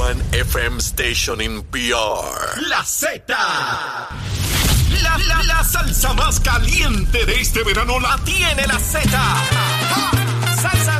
one FM station in PR. La Z. La, la, la salsa más caliente de este verano la tiene la Z. Salsa.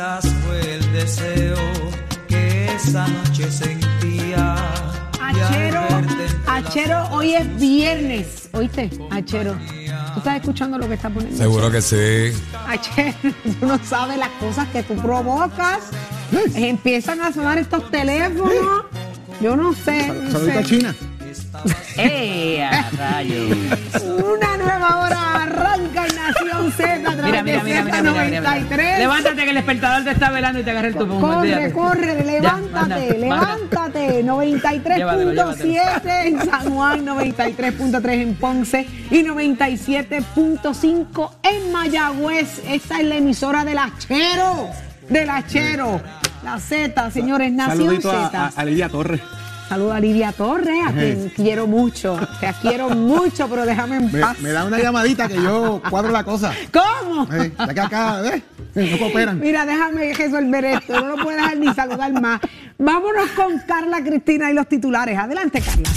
Quizás fue el deseo que esa noche sentía. Achero, Achero, hoy es viernes. ¿Oíste? Achero. ¿Tú estás escuchando lo que está poniendo? Seguro que sí. Achero, tú no sabes las cosas que tú provocas. Empiezan a sonar estos teléfonos. Yo no sé. no sé. China. ¡Eh, a rayos! Una nueva hora arranca en Nación Z a través Mira, mira, de mira, mira, mira, mira, mira. Z93. Levántate que el despertador te está velando y te agarra el tubo. Corre, corre, levántate, manda, levántate. Llévatelo, 93.7 en San Juan, 93.3 en Ponce y 97.5 en Mayagüez. Esta es la emisora del Achero, del Achero. La Z, señores, Nación Saludito a, Z. a- a Lidia Torres. Saluda a Lidia Torres, a quien quiero mucho. Te quiero mucho, pero déjame en Me, paz. me da una llamadita que yo cuadro la cosa. ¿Cómo? Eh, que acá, ¿ves? No cooperan. Mira, déjame resolver esto. No lo puedo dejar ni saludar más. Vámonos con Carla Cristina y los titulares. Adelante, Carla.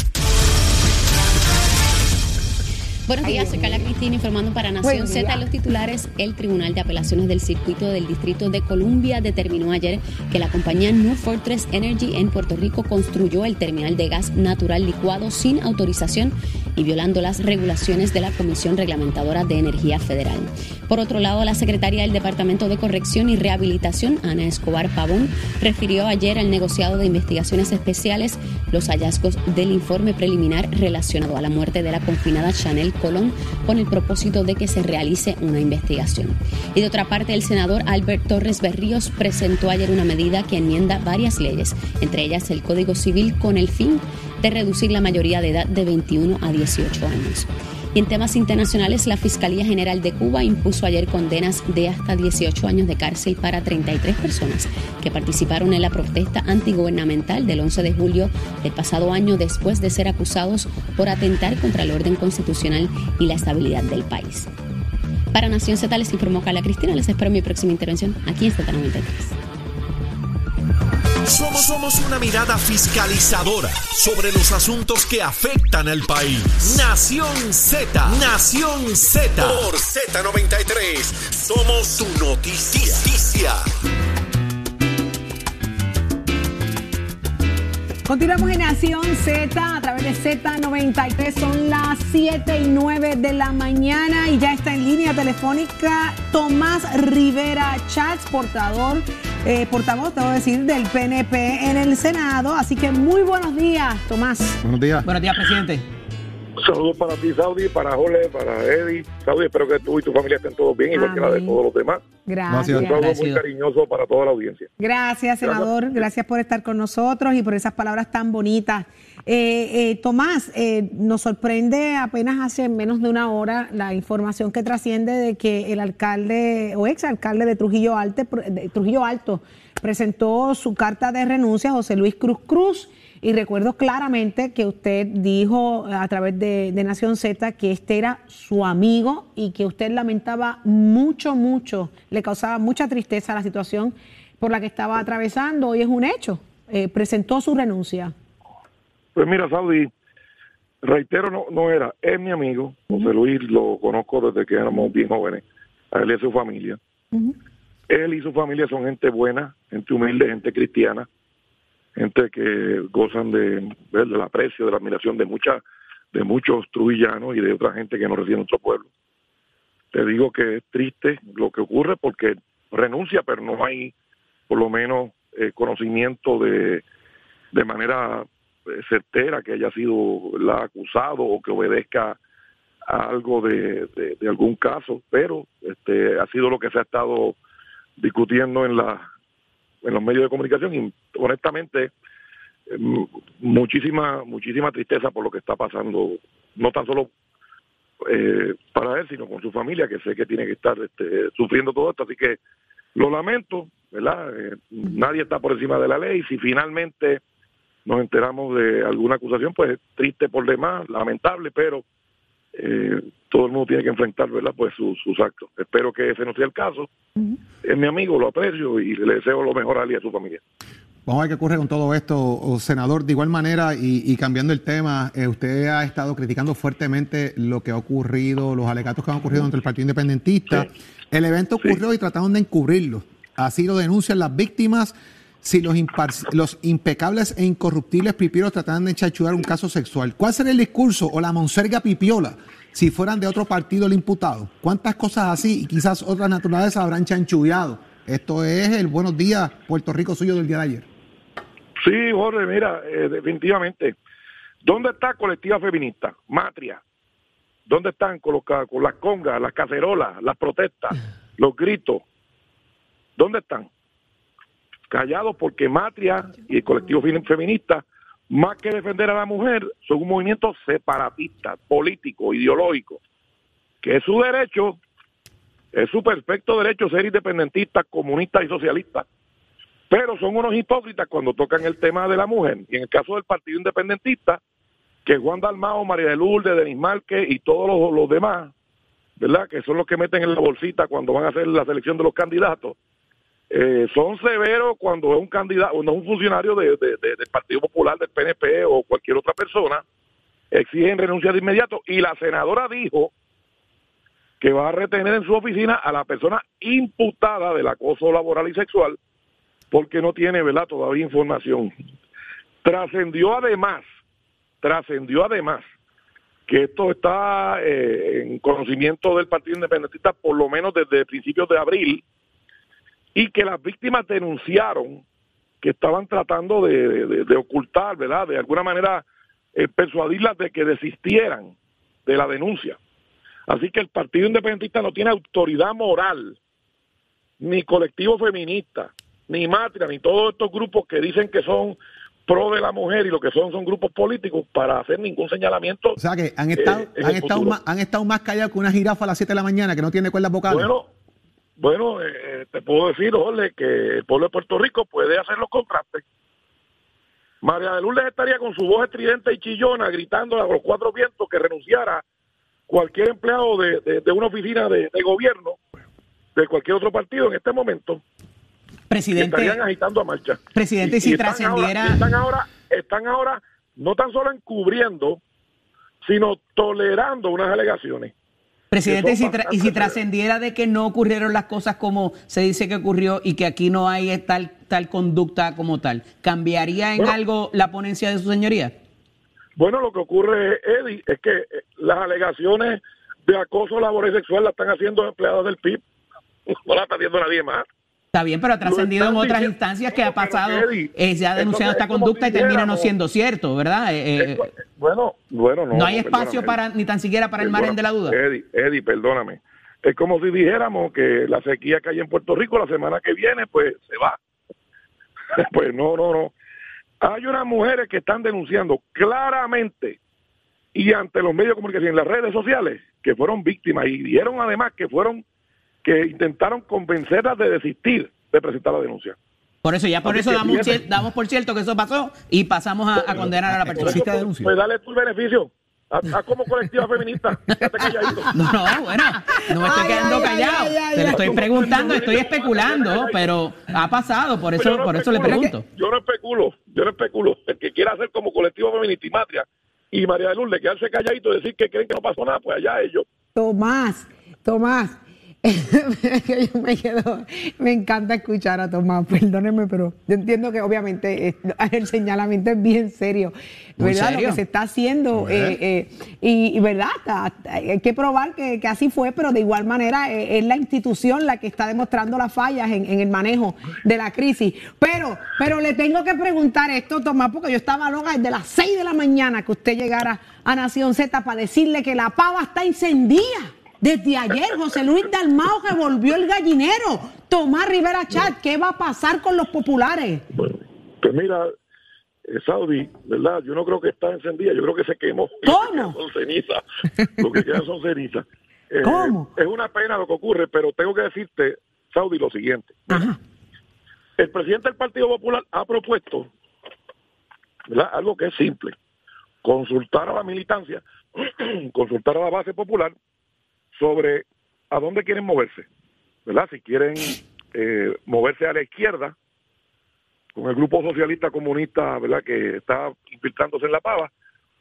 Buenos días, soy Carla Cristina informando para Nación Z. En los titulares, el Tribunal de Apelaciones del Circuito del Distrito de Columbia determinó ayer que la compañía New Fortress Energy en Puerto Rico construyó el terminal de gas natural licuado sin autorización y violando las regulaciones de la Comisión Reglamentadora de Energía Federal. Por otro lado, la secretaria del Departamento de Corrección y Rehabilitación, Ana Escobar Pavón, refirió ayer al negociado de investigaciones especiales los hallazgos del informe preliminar relacionado a la muerte de la confinada Chanel Colón con el propósito de que se realice una investigación. Y de otra parte, el senador Albert Torres Berríos presentó ayer una medida que enmienda varias leyes, entre ellas el Código Civil, con el fin de reducir la mayoría de edad de 21 a 18 años. Y en temas internacionales, la Fiscalía General de Cuba impuso ayer condenas de hasta 18 años de cárcel para 33 personas que participaron en la protesta antigubernamental del 11 de julio del pasado año después de ser acusados por atentar contra el orden constitucional y la estabilidad del país. Para Nación Z les informó Carla Cristina. Les espero mi próxima intervención aquí en Z93. Somos, una mirada fiscalizadora sobre los asuntos que afectan al país. Nación Z, Nación Z. Por Z93, somos su noticia. Continuamos en Nación Z a través de Z93. Son las 7 y 9 de la mañana y ya está en línea telefónica Tomás Rivera Chats, portador, eh, portavoz, debo decir, del PNP en el Senado. Así que muy buenos días, Tomás. Buenos días. Buenos días, presidente. Saludos para ti, Saudi, para Jole, para Eddie. Saudi, espero que tú y tu familia estén todos bien, igual que la de todos los demás. Gracias. Un saludo muy cariñoso para toda la audiencia. Gracias, senador. Gracias por estar con nosotros y por esas palabras tan bonitas. Eh, eh, Tomás, eh, nos sorprende apenas hace menos de una hora la información que trasciende de que el alcalde o exalcalde de Trujillo, Alte, de Trujillo Alto presentó su carta de renuncia a José Luis Cruz Cruz. Y recuerdo claramente que usted dijo a través de, de Nación Z que este era su amigo y que usted lamentaba mucho, mucho, le causaba mucha tristeza la situación por la que estaba atravesando. Hoy es un hecho. Eh, presentó su renuncia. Pues mira, Saudi, reitero, no, no era, es mi amigo, José Luis, lo conozco desde que éramos bien jóvenes, a él y a su familia. Él y su familia son gente buena, gente humilde, gente cristiana, gente que gozan de, del aprecio, de la admiración de mucha, de muchos trujillanos y de otra gente que no reside en nuestro pueblo. Te digo que es triste lo que ocurre porque renuncia, pero no hay por lo menos eh, conocimiento de, de manera certera que haya sido la acusado o que obedezca a algo de, de- algún caso, pero este ha sido lo que se ha estado discutiendo en la en los medios de comunicación y honestamente eh, m- muchísima muchísima tristeza por lo que está pasando no tan solo eh, para él sino con su familia que sé que tiene que estar este, sufriendo todo esto. Así que lo lamento verdad Eh, nadie está por encima de la ley. Si finalmente nos enteramos de alguna acusación pues triste por demás lamentable pero eh, todo el mundo tiene que enfrentar verdad pues sus, sus actos espero que ese no sea el caso es mi amigo lo aprecio y le deseo lo mejor a él y a su familia Vamos a ver qué ocurre con todo esto, senador. De igual manera, y, y cambiando el tema, eh, usted ha estado criticando fuertemente lo que ha ocurrido, los alegatos que han ocurrido entre el Partido Independentista. El evento ocurrió y trataron de encubrirlo. Así lo denuncian las víctimas. Si los, los impecables e incorruptibles pipiolos trataran de enchachurar un caso sexual, ¿cuál sería el discurso o la monserga pipiola si fueran de otro partido el imputado? ¿Cuántas cosas así y quizás otras naturales habrán chanchullado? Esto es el buenos días Puerto Rico suyo del día de ayer. Sí, Jorge, mira, eh, definitivamente. ¿Dónde está colectiva feminista? Matria. ¿Dónde están con, con las congas, las cacerolas, las protestas, los gritos? ¿Dónde están? Callados porque Matria y el colectivo feminista, más que defender a la mujer, son un movimiento separatista, político, ideológico, que es su derecho, es su perfecto derecho ser independentista, comunista y socialista pero son unos hipócritas cuando tocan el tema de la mujer. Y en el caso del Partido Independentista, que Juan Dalmao, María de Lourdes, Denis Márquez y todos los, los demás, ¿verdad? Que son los que meten en la bolsita cuando van a hacer la selección de los candidatos, eh, son severos cuando es un candidato, cuando es un funcionario de- del Partido Popular, del PNP o cualquier otra persona, exigen renuncia de inmediato. Y la senadora dijo que va a retener en su oficina a la persona imputada del acoso laboral y sexual porque no tiene, ¿verdad?, todavía información. Trascendió además, trascendió además que esto está eh, en conocimiento del Partido Independentista por lo menos desde principios de abril y que las víctimas denunciaron que estaban tratando de, de- de ocultar, ¿verdad?, de alguna manera eh, persuadirlas de que desistieran de la denuncia. Así que el Partido Independentista no tiene autoridad moral, ni colectivo feminista, ni Matria, ni todos estos grupos que dicen que son pro de la mujer y lo que son son grupos políticos para hacer ningún señalamiento. O sea que han estado, eh, han estado, más, han estado más callados que una jirafa a las 7 de la mañana que no tiene cuerdas vocales. Bueno, bueno, eh, te puedo decir, Jorge, que el pueblo de Puerto Rico puede hacer los contrastes. María de Lourdes estaría con su voz estridente y chillona gritando a los cuatro vientos que renunciara cualquier empleado de, de- de una oficina de, de gobierno de cualquier otro partido en este momento. Presidente, estarían agitando a marcha. Presidente, y si trascendiera- ahora- están ahora, están ahora no tan solo encubriendo, sino tolerando unas alegaciones. Presidente, y si, y trascendiera de que no ocurrieron las cosas como se dice que ocurrió y que aquí no hay tal, tal conducta como tal, ¿cambiaría en Bueno. algo la ponencia de su señoría? Bueno, lo que ocurre, Eddie, es que eh, las alegaciones de acoso laboral y sexual las están haciendo empleados del PIB. No las está haciendo nadie más. Está bien, pero ha trascendido en otras diciendo- instancias que ha pasado, Eddie, eh, se ha denunciado es esta conducta y termina no siendo cierto, ¿verdad? Eh, eh, bueno, bueno, no. no hay espacio para ni tan siquiera para el margen de la duda. Eddie, Eddie, perdóname. Es como si dijéramos que la sequía que hay en Puerto Rico la semana que viene, pues se va. pues no, no, no. Hay unas mujeres que están denunciando claramente y ante los medios de comunicación, en las redes sociales, que fueron víctimas y dijeron además que fueron, que intentaron convencerlas de desistir de presentar la denuncia. Por eso, ya por Así eso damos, damos por cierto que eso pasó y pasamos a, a condenar a la persona. Pues, denuncia. pues dale tú el beneficio. Haz, haz como colectiva feminista. No, no, bueno, no me estoy Ay, quedando ay, callado. ay, ay, Te lo estoy preguntando, estoy especulando, pero ha pasado, por eso, no por eso le pregunto. Yo no especulo, yo no especulo. El que quiera hacer como colectivo feminista y matria y María de Lourdes quedarse calladito y decir que creen que no pasó nada, pues allá ellos. Tomás, Tomás, yo me quedo, me encanta escuchar a Tomás, perdónenme, pero yo entiendo que obviamente eh, el señalamiento es bien serio, ¿verdad? Lo que se está haciendo, eh, eh, y, verdad, hay que probar que, así fue, pero de igual manera es la institución la que está demostrando las fallas en, el manejo de la crisis. Pero, pero le tengo que preguntar esto, Tomás, porque yo estaba loca desde las 6 de la mañana que usted llegara a Nación Z para decirle que la pava está encendida. Desde ayer, José Luis Dalmao volvió el gallinero. Tomás Rivera Chat, ¿qué va a pasar con los populares? Bueno, pues mira, eh, Saudi, ¿verdad? Yo no creo que está encendida, yo creo que se quemó. ¿Cómo? Son cenizas. Lo que quedan son cenizas. Eh, ¿Cómo? Es una pena lo que ocurre, pero tengo que decirte, Saudi, lo siguiente. El presidente del Partido Popular ha propuesto ¿verdad? algo que es simple, consultar a la militancia, consultar a la base popular sobre a dónde quieren moverse, ¿verdad? Si quieren eh, moverse a la izquierda, con el grupo socialista comunista, ¿verdad? Que está infiltrándose en la pava,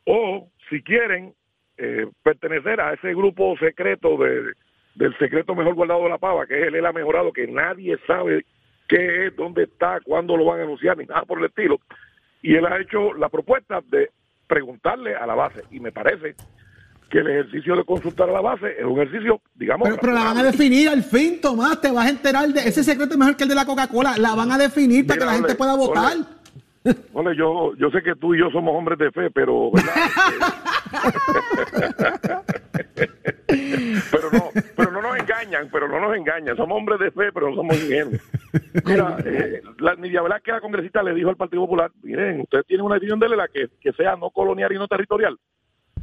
o si quieren eh, pertenecer a ese grupo secreto de, del secreto mejor guardado de la pava, que es el ELA mejorado, que nadie sabe qué es, dónde está, cuándo lo van a anunciar, ni nada por el estilo. Y él ha hecho la propuesta de preguntarle a la base, y me parece que el ejercicio de consultar a la base es un ejercicio, digamos... Pero, la van a definir al fin, Tomás, te vas a enterar de ese secreto mejor que el de la Coca-Cola, la van a definir para que la gente pueda votar. Ole, yo, yo sé que tú y yo somos hombres de fe, pero... pero no, pero no nos engañan, pero no nos engañan. Somos hombres de fe, pero no somos ingenuos. Mira, eh, la Nidia que la congresista le dijo al Partido Popular, miren, ustedes tienen una decisión de la que, que sea no colonial y no territorial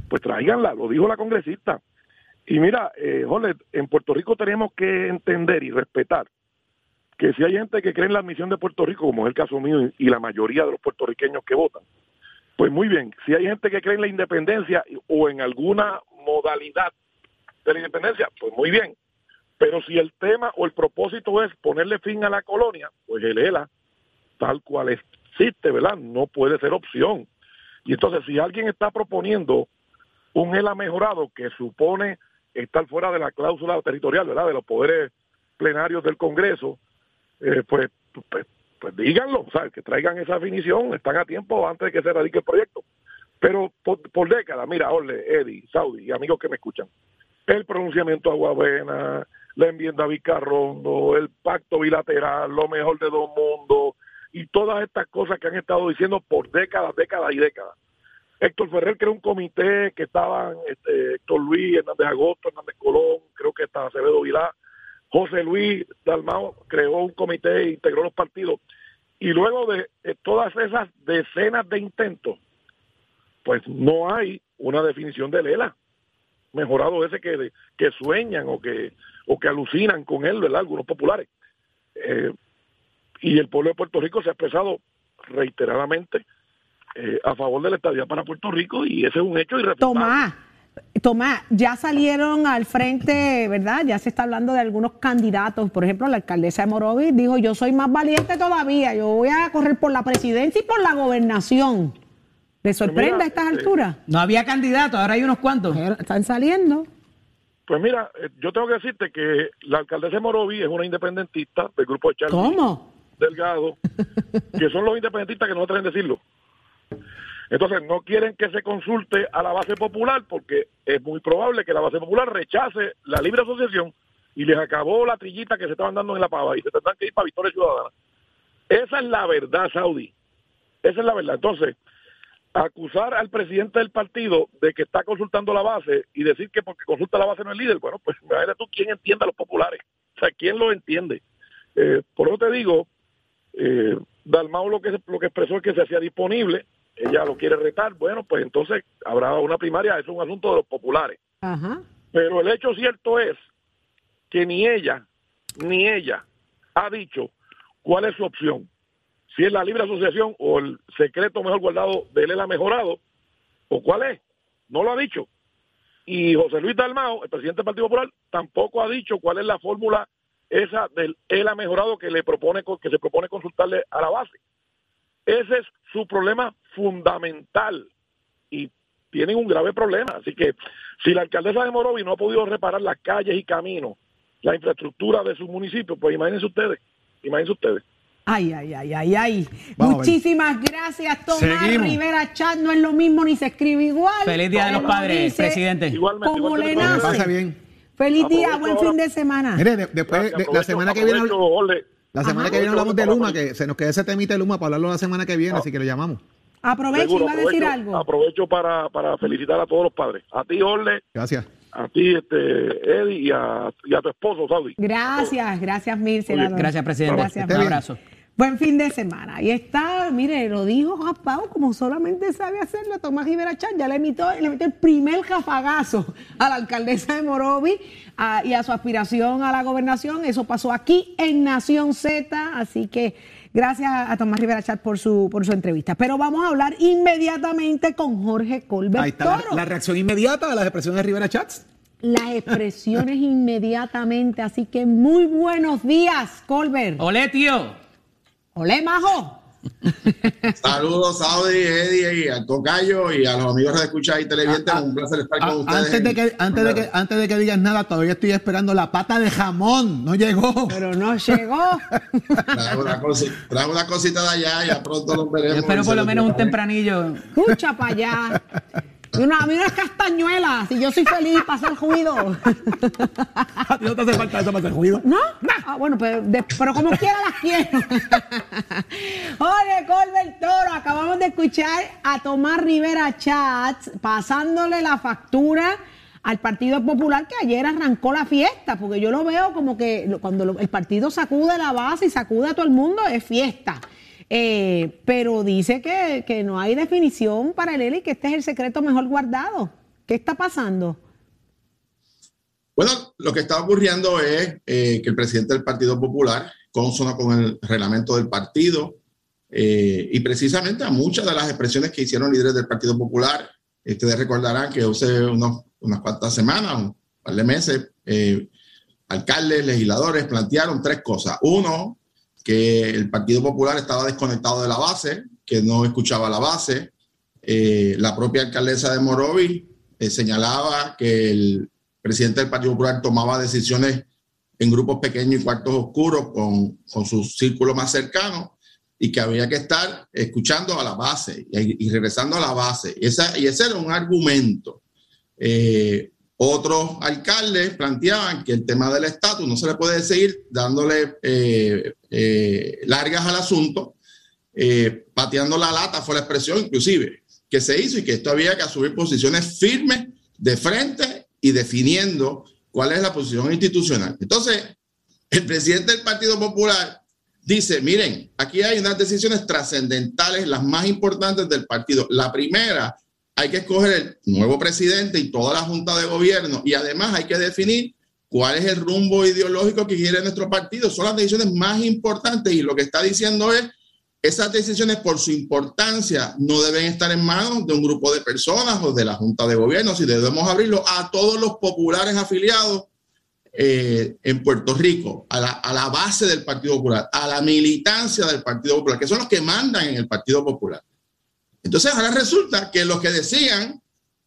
pues tráiganla, lo dijo la congresista. Y mira, eh, en Puerto Rico tenemos que entender y respetar que si hay gente que cree en la admisión de Puerto Rico, como es el caso mío y la mayoría de los puertorriqueños que votan, pues muy bien, si hay gente que cree en la independencia o en alguna modalidad de la independencia, pues muy bien. Pero si el tema o el propósito es ponerle fin a la colonia, pues el ELA, tal cual existe, ¿verdad? No puede ser opción. Y entonces, si alguien está proponiendo un ELA mejorado que supone estar fuera de la cláusula territorial, ¿verdad? De los poderes plenarios del Congreso, eh, pues, pues, pues, díganlo, ¿sabes? Que traigan esa definición, están a tiempo antes de que se radique el proyecto. Pero por, décadas, mira, Orle, Eddie, Saudi y amigos que me escuchan, el pronunciamiento Aguavena, la enmienda Vicarrondo, el pacto bilateral, lo mejor de dos mundos y todas estas cosas que han estado diciendo por décadas, décadas y décadas Héctor Ferrer creó un comité que estaban este, Héctor Luis, Hernández Agosto, Hernández Colón, creo que estaba Acevedo Vilá, José Luis Dalmao creó un comité e integró los partidos. Y luego de, todas esas decenas de intentos, pues no hay una definición de Lela mejorado ese que, que sueñan o que, o que alucinan con él, ¿verdad? Algunos populares. Eh, y el pueblo de Puerto Rico se ha expresado reiteradamente eh, a favor de la estadía para Puerto Rico y ese es un hecho irrefutable. Tomás, Tomás, ya salieron al frente, ¿verdad? Ya se está hablando de algunos candidatos. Por ejemplo, la alcaldesa de Morovis dijo, yo soy más valiente todavía, yo voy a correr por la presidencia y por la gobernación. ¿Le pues sorprende a estas eh, alturas? No había candidatos, ahora hay unos cuantos. Están saliendo. Pues mira, eh, yo tengo que decirte que la alcaldesa de Morovis es una independentista del grupo de Charlie ¿Cómo? Delgado, que son los independentistas que no traen decirlo. Entonces no quieren que se consulte a la base popular porque es muy probable que la base popular rechace la libre asociación y les acabó la trillita que se estaban dando en la pava y se tendrán que ir para Victoria Ciudadana. Esa es la verdad, Saudi. Esa es la verdad. Entonces, acusar al presidente del partido de que está consultando la base y decir que porque consulta la base no es líder, bueno, pues imagínate tú quién entiende a los populares. O sea, quién lo entiende. Eh, por eso te digo, eh, Dalmau lo que, lo que expresó es que se hacía disponible ella lo quiere retar, bueno, pues entonces habrá una primaria, es un asunto de los populares. Pero el hecho cierto es que ni ella, ni ella ha dicho cuál es su opción. Si es la libre asociación o el secreto mejor guardado de él ha mejorado, o cuál es. No lo ha dicho. Y José Luis Dalmao, el presidente del Partido Popular, tampoco ha dicho cuál es la fórmula esa del él ha mejorado que le propone que se propone consultarle a la base. Ese es su problema fundamental y tienen un grave problema. Así que si la alcaldesa de Morovi no ha podido reparar las calles y caminos la infraestructura de su municipio, pues imagínense ustedes, imagínense ustedes. Ay, ay, ay, ay, ay. Vamos. Muchísimas gracias, Tomás Seguimos. Rivera Chat. No es lo mismo ni se escribe igual. Feliz Día de los Padres, dice, presidente. Igualmente, Como igual le nace. pase bien. Feliz día, buen ahora. fin de semana. Mire, de- después, de- la semana que viene, Ole, la semana Ajá. que viene hablamos de Luma, que se nos queda ese temita de Luma para hablarlo la semana que viene, así que lo llamamos. Aprovecho, seguro, iba a decir aprovecho- algo. Aprovecho para, para felicitar a todos los padres. A ti, Orle, Gracias. a ti, este, Eddie, y a, y a tu esposo, Saudi. Gracias, gracias mil, senador. Gracias, presidente. Gracias, Un abrazo. Buen fin de semana. Ahí está, mire, lo dijo Japao como solamente sabe hacerlo Tomás Rivera Chan. Ya le emitió, le metió el primer jafagazo a la alcaldesa de Morovi a- y a su aspiración a la gobernación. Eso pasó aquí en Nación Z. Así que gracias a Tomás Rivera Chat por su, por su entrevista. Pero vamos a hablar inmediatamente con Jorge Colbert Ahí está la reacción inmediata a las expresiones de Rivera Chats. Las expresiones inmediatamente. Así que muy buenos días, Colbert. Olé, tío. Olé, majo. Saludos, Saudi, Eddie, y al Tocayo y a los amigos de Escucha y Televidentes. Ah, un placer estar Ah, con ustedes. antes, de que, antes, de que, antes de que digas nada, todavía estoy esperando la pata de jamón. No llegó. Pero no llegó. Trae una, cosi- trae una cosita de allá, ya pronto los veremos. Yo espero Y por lo menos un tempranillo. Escucha para allá. A mí unas castañuelas. Y yo soy feliz para hacer ruido. A ti no te hace falta eso para hacer ruido. ¿No? Ah, bueno, pero, de- pero como quiera las quiero. Oye, Colbert Toro, acabamos de escuchar a Tomás Rivera Chats pasándole la factura al Partido Popular que ayer arrancó la fiesta, porque yo lo veo como que cuando el partido sacude la base y sacude a todo el mundo es fiesta. Eh, pero dice que, que no hay definición para él y que este es el secreto mejor guardado. ¿Qué está pasando? Bueno, lo que está ocurriendo es eh, que el presidente del Partido Popular, consono con el reglamento del partido, eh, y precisamente a muchas de las expresiones que hicieron líderes del Partido Popular, ustedes recordarán que hace unos- unas cuantas semanas, un par de meses, eh, alcaldes, legisladores plantearon tres cosas. Uno, que el Partido Popular estaba desconectado de la base, que no escuchaba la base. Eh, la propia alcaldesa de Morovi eh, señalaba que el presidente del Partido Popular tomaba decisiones en grupos pequeños y cuartos oscuros con, con su círculo más cercano y que había que estar escuchando a la base y, y regresando a la base. Y, esa, y ese era un argumento. Eh, otros alcaldes planteaban que el tema del estatus no se le puede seguir dándole eh, eh, largas al asunto, eh, pateando la lata fue la expresión inclusive que se hizo y que esto había que asumir posiciones firmes de frente y definiendo cuál es la posición institucional. Entonces, el presidente del Partido Popular dice, miren, aquí hay unas decisiones trascendentales, las más importantes del partido. La primera, hay que escoger el nuevo presidente y toda la junta de gobierno y además hay que definir cuál es el rumbo ideológico que quiere nuestro partido. Son las decisiones más importantes y lo que está diciendo es, esas decisiones por su importancia no deben estar en manos de un grupo de personas o de la junta de gobierno, si debemos abrirlo a todos los populares afiliados eh, en Puerto Rico, a la base del Partido Popular, a la militancia del Partido Popular, que son los que mandan en el Partido Popular. Entonces ahora resulta que los que decían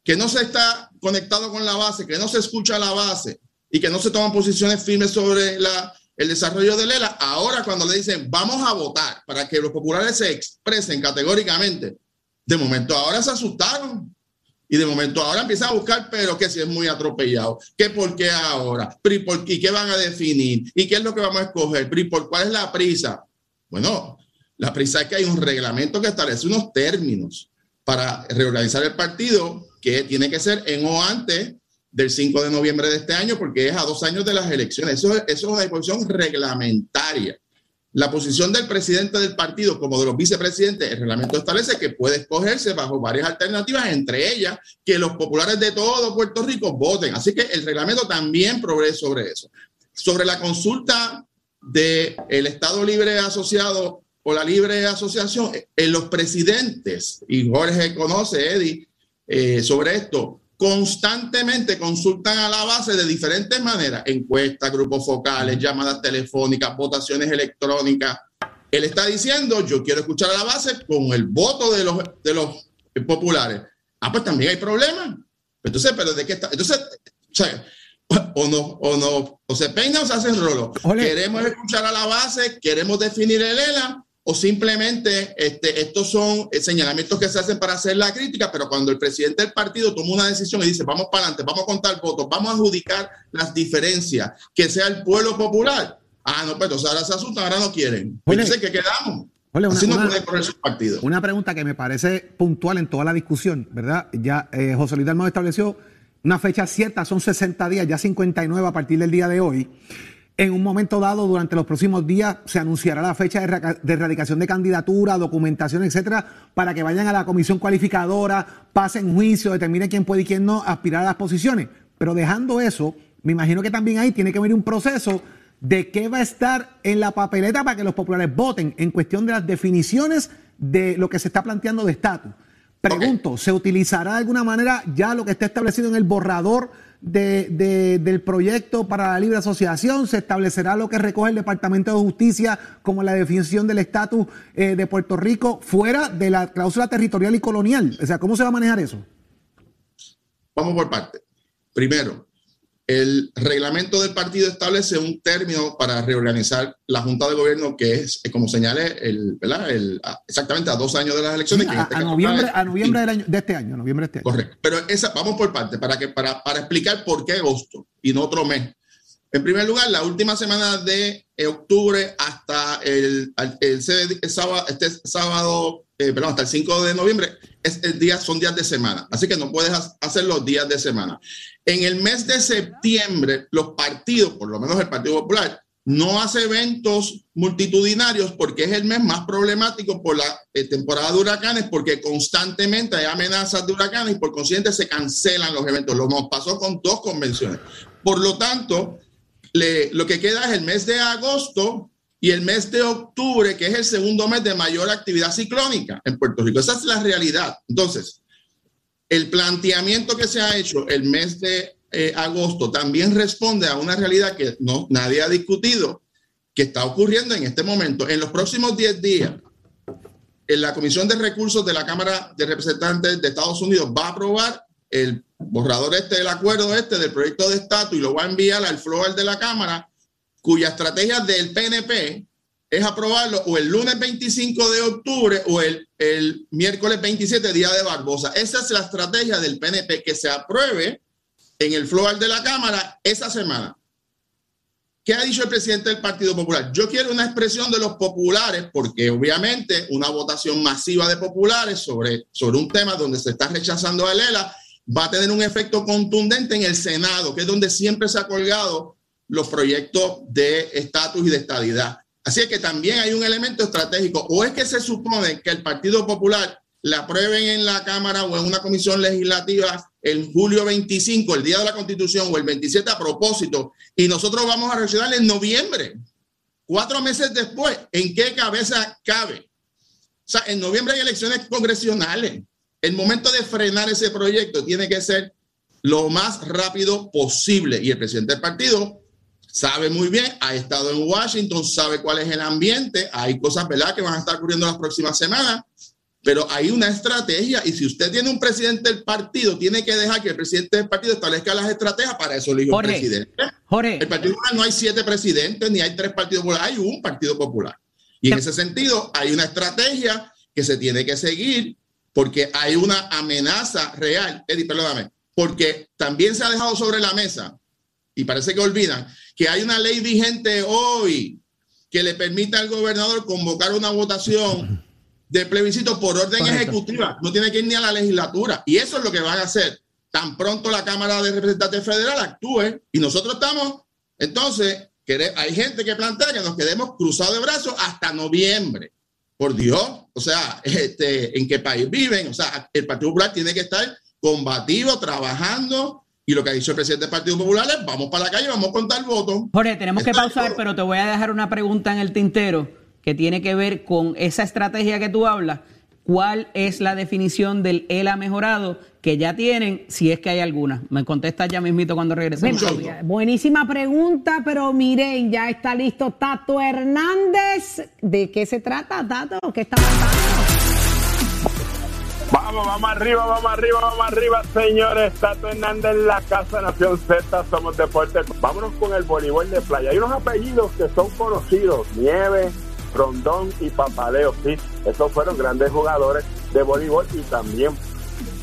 que no se está conectado con la base, que no se escucha la base y que no se toman posiciones firmes sobre el desarrollo de Lela, ahora cuando le dicen vamos a votar para que los populares se expresen categóricamente, de momento ahora se asustaron. Y de momento ahora empiezan a buscar, pero que si es muy atropellado, que por qué ahora, ¿Pero y qué, ¿Y qué van a definir, y qué es lo que vamos a escoger, ¿Pero y por cuál es la prisa. Bueno, la prisa es que hay un reglamento que establece unos términos para reorganizar el partido que tiene que ser en o antes del 5 de noviembre de este año, porque es a dos años de las elecciones. Eso, es- eso es una disposición reglamentaria. La posición del presidente del partido, como de los vicepresidentes, el reglamento establece que puede escogerse bajo varias alternativas, entre ellas que los populares de todo Puerto Rico voten. Así que el reglamento también provee sobre eso. Sobre la consulta del Estado Libre Asociado o la Libre Asociación, en los presidentes, y Jorge conoce, Eddie, eh, sobre esto, constantemente consultan a la base de diferentes maneras, encuestas, grupos focales, llamadas telefónicas, votaciones electrónicas. Él está diciendo, yo quiero escuchar a la base con el voto de los, de los populares. Ah, pues también hay problemas. Entonces, pero de qué está. Entonces, o sea, o no, o no, o se peina o se hace rolo. Queremos escuchar a la base, queremos definir el ELA o simplemente este, estos son eh, señalamientos que se hacen para hacer la crítica, pero cuando el presidente del partido toma una decisión y dice, vamos para adelante, vamos a contar votos, vamos a adjudicar las diferencias, que sea el pueblo popular. Ah, no, pues ahora se asustan, ahora no quieren. Dice que quedamos. una, Así no puede correr su partido. Una pregunta que me parece puntual en toda la discusión, ¿verdad? Ya eh, José Luis Dalmau estableció una fecha cierta, son 60 días, ya 59 a partir del día de hoy. En un momento dado, durante los próximos días, se anunciará la fecha de, erradicación de candidatura, documentación, etcétera, para que vayan a la comisión cualificadora, pasen juicio, determinen quién puede y quién no aspirar a las posiciones. Pero dejando eso, me imagino que también ahí tiene que haber un proceso de qué va a estar en la papeleta para que los populares voten en cuestión de las definiciones de lo que se está planteando de estatus. Pregunto, ¿se utilizará de alguna manera ya lo que está establecido en el borrador de, del proyecto para la libre asociación? ¿Se establecerá lo que recoge el Departamento de Justicia como la definición del estatus eh, de Puerto Rico fuera de la cláusula territorial y colonial? O sea, ¿cómo se va a manejar eso? Vamos por parte. Primero, el reglamento del partido establece un término para reorganizar la Junta de Gobierno que es, eh, como señalé, el, El, exactamente a dos años de las elecciones. a, este noviembre, a noviembre del año, de este año, noviembre de este año. Correcto. Pero esa, vamos por parte, para, que, para, para explicar por qué agosto y no otro mes. En primer lugar, la última semana de octubre hasta el, el, sábado, este sábado, eh, perdón, hasta el 5 de noviembre, es el día, son días de semana. Así que no puedes hacer los días de semana. En el mes de septiembre, los partidos, por lo menos el Partido Popular, no hace eventos multitudinarios porque es el mes más problemático por la eh, temporada de huracanes, porque constantemente hay amenazas de huracanes y por consiguiente se cancelan los eventos. Lo nos pasó con dos convenciones. Por lo tanto, lo que queda es el mes de agosto y el mes de octubre, que es el segundo mes de mayor actividad ciclónica en Puerto Rico. Esa es la realidad. Entonces, el planteamiento que se ha hecho el mes de eh, agosto también responde a una realidad que no, nadie ha discutido, que está ocurriendo en este momento. En los próximos 10 días, en la Comisión de Recursos de la Cámara de Representantes de Estados Unidos va a aprobar el borrador este del acuerdo este del proyecto de estatus y lo va a enviar al floor de la Cámara, cuya estrategia del PNP es aprobarlo o el lunes 25 de octubre o el, el miércoles 27, día de Barbosa. Esa es la estrategia del PNP, que se apruebe en el floor de la Cámara esa semana. ¿Qué ha dicho el presidente del Partido Popular? Yo quiero una expresión de los populares, porque obviamente una votación masiva de populares sobre, sobre un tema donde se está rechazando a Lela va a tener un efecto contundente en el Senado, que es donde siempre se ha colgado los proyectos de estatus y de estadidad. Así que también hay un elemento estratégico. O es que se supone que el Partido Popular la aprueben en la Cámara o en una comisión legislativa el julio 25, el día de la Constitución, o el 27 a propósito, y nosotros vamos a reaccionar en noviembre, cuatro meses después. ¿En qué cabeza cabe? O sea, en noviembre hay elecciones congresionales. El momento de frenar ese proyecto tiene que ser lo más rápido posible. Y el presidente del partido sabe muy bien, ha estado en Washington, sabe cuál es el ambiente, hay cosas, ¿verdad?, que van a estar ocurriendo las próximas semanas, pero hay una estrategia y si usted tiene un presidente del partido, tiene que dejar que el presidente del partido establezca las estrategias para eso eligió el presidente. El Partido Popular no hay siete presidentes ni hay tres partidos populares, hay un Partido Popular. Y en ese sentido hay una estrategia que se tiene que seguir porque hay una amenaza real. Eddie, perdóname, porque también se ha dejado sobre la mesa y parece que olvidan que hay una ley vigente hoy que le permite al gobernador convocar una votación de plebiscito por orden ejecutiva. No tiene que ir ni a la legislatura. Y eso es lo que van a hacer. Tan pronto la Cámara de Representantes Federal actúe y nosotros estamos, entonces, hay gente que plantea que nos quedemos cruzados de brazos hasta noviembre. Por Dios, o sea, este, ¿en qué país viven? O sea, el Partido Popular tiene que estar combativo, trabajando y lo que ha dicho el presidente del Partido Popular es, vamos para la calle, vamos a contar votos. Jorge, tenemos que pausar, pero te voy a dejar una pregunta en el tintero que tiene que ver con esa estrategia que tú hablas. ¿Cuál es la definición del ELA mejorado que ya tienen, si es que hay alguna? Me contesta ya mismito cuando regresemos. buenísima pregunta, pero miren, ya está listo Tato Hernández. ¿De qué se trata, Tato? ¿Qué está pasando? Vamos, arriba, vamos arriba, vamos arriba, señores. Tato Hernández en la Casa Nación Z, somos deporte. Vámonos con el voleibol de playa. Hay unos apellidos que son conocidos, Nieves, Rondón y Papaleo, sí, esos fueron grandes jugadores de voleibol y también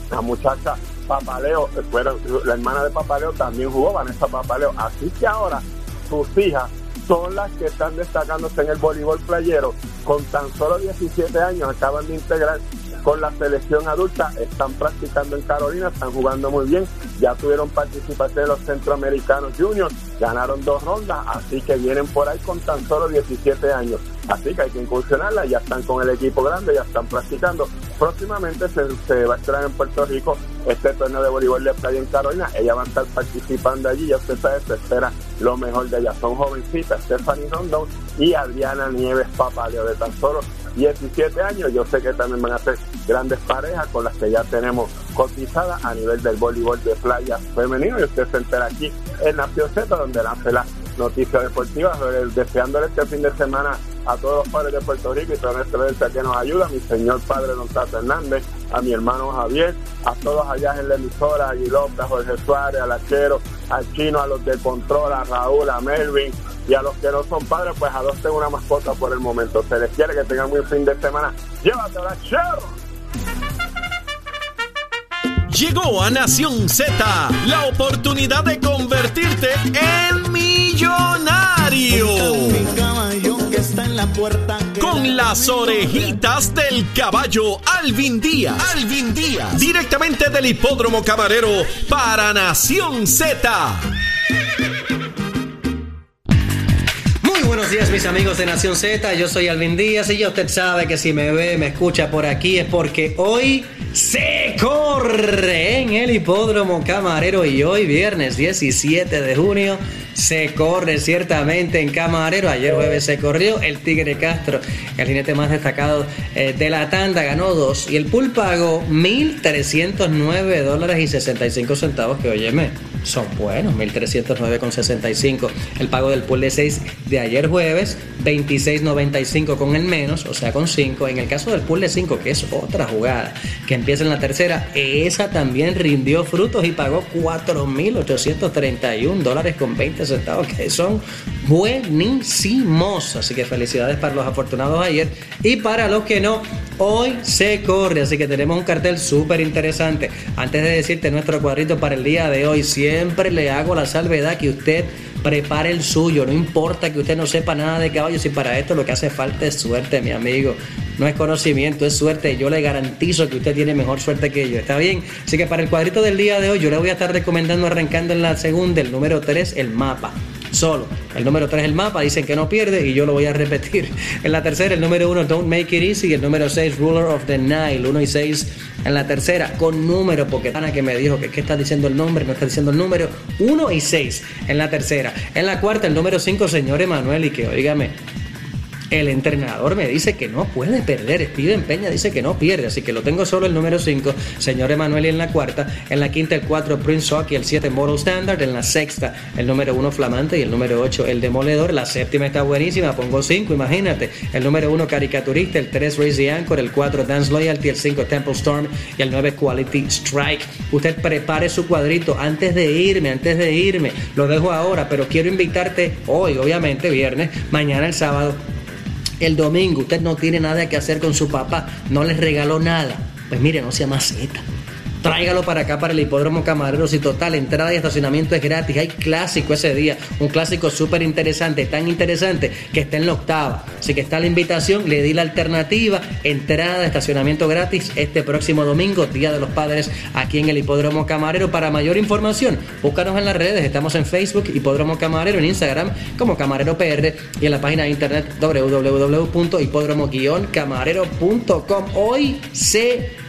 la muchacha Papaleo, fueron, la hermana de Papaleo también jugó, Vanessa Papaleo. Así que ahora sus hijas son las que están destacándose en el voleibol playero. Con tan solo 17 años acaban de integrar con la selección adulta, están practicando en Carolina, están jugando muy bien, ya tuvieron participación en los centroamericanos juniors, ganaron dos rondas, así que vienen por ahí con tan solo 17 años. Así que hay que incursionarla, ya están con el equipo grande, ya están practicando. Próximamente se, va a estrenar en Puerto Rico este torneo de voleibol de playa en Carolina. Ella va a estar participando allí, ya usted sabe, se espera lo mejor de ella. Son jovencitas, Stephanie Rondon y Adriana Nieves Papaleo, de tan solo 17 años. Yo sé que también van a ser grandes parejas con las que ya tenemos cotizadas a nivel del voleibol de playa femenino. Y usted se entera aquí en Nación Z, donde lanza la noticia deportiva, deseándole este fin de semana a todos los padres de Puerto Rico y toda nuestra audiencia que nos ayuda, a mi señor padre Don Tato Hernández, a mi hermano Javier, a todos allá en la emisora, a López, a Jorge Suárez, al Achero, al Chino, a los de Control, a Raúl, a Melvin, y a los que no son padres, pues adopten una mascota por el momento. Se les quiere que tengan un fin de semana. Llévatela, Chero. Llegó a Nación Z la oportunidad de convertirte en millonario. Con las orejitas del caballo Alvin Díaz. Alvin Díaz. Directamente del hipódromo camarero para Nación Z. Muy buenos días mis amigos de Nación Z, yo soy Alvin Díaz y ya usted sabe que si me ve, me escucha por aquí es porque hoy se corre en el hipódromo camarero y hoy viernes 17 de junio se corre ciertamente en camarero. Ayer jueves se corrió el Tigre Castro, el jinete más destacado eh, de la tanda, ganó dos y el pool pagó 1.309 dólares y 65 centavos que óyeme son buenos, 1.309,65. El pago del pool de 6 de ayer jueves, 26.95 con el menos, o sea, con 5. En el caso del pool de 5, que es otra jugada, que empieza en la tercera, esa también rindió frutos y pagó 4.831 dólares con 20 centavos, que son buenísimos. Así que felicidades para los afortunados ayer y para los que no, hoy se corre. Así que tenemos un cartel súper interesante. Antes de decirte nuestro cuadrito para el día de hoy, siempre le hago la salvedad que usted prepare el suyo. No importa que usted no sepa nada de caballos y para esto lo que hace falta es suerte, mi amigo. No es conocimiento, es suerte. Yo le garantizo que usted tiene mejor suerte que yo. ¿Está bien? Así que para el cuadrito del día de hoy yo le voy a estar recomendando arrancando en la segunda, el número 3, el mapa solo. El número 3 el mapa, dicen que no pierde y yo lo voy a repetir. En la tercera, el número 1 Don't Make It Easy y el número 6 Ruler of the Nile, 1 y 6 en la tercera con número, porque Ana que me dijo que está diciendo el nombre, no está diciendo el número, 1 y 6 en la tercera. En la cuarta, el número 5 señor Emanuel y que oígame, el entrenador me dice que no puede perder. Steven Peña dice que no pierde. Así que lo tengo solo el número 5, señor Emanuel, en la cuarta. En la quinta, el 4, Prince Hockey. El 7, Moral Standard. En la sexta, el número 1, Flamante. Y el número 8, el Demoledor. La séptima está buenísima. Pongo 5, imagínate. El número 1, Caricaturista. El 3, Raise Anchor. El 4, Dance Loyalty. El 5, Temple Storm. Y el 9, Quality Strike. Usted prepare su cuadrito antes de irme, antes de irme. Lo dejo ahora, pero quiero invitarte hoy, obviamente, viernes, mañana el sábado el domingo usted no tiene nada que hacer con su papá, no les regaló nada, pues mire, no sea maceta. Tráigalo para acá, para el hipódromo Camareros y total, entrada y estacionamiento es gratis. Hay clásico ese día, un clásico súper interesante, tan interesante que está en la octava. Así que está la invitación, le di la alternativa, entrada, estacionamiento gratis este próximo domingo, Día de los Padres, aquí en el hipódromo Camarero. Para mayor información, búscanos en las redes, estamos en Facebook, hipódromo Camarero, en Instagram como Camarero PR y en la página de internet www.hipódromo-camarero.com. Hoy se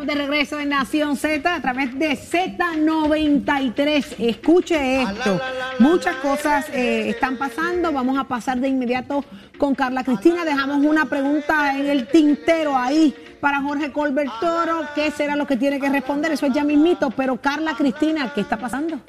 Estamos de regreso en Nación Z a través de Z93. Escuche esto. Muchas cosas eh, están pasando. Vamos a pasar de inmediato con Carla Cristina. Dejamos una pregunta en el tintero ahí para Jorge Colbert Toro. ¿Qué será lo que tiene que responder? Eso es ya mismito. Pero Carla Cristina, ¿qué está pasando?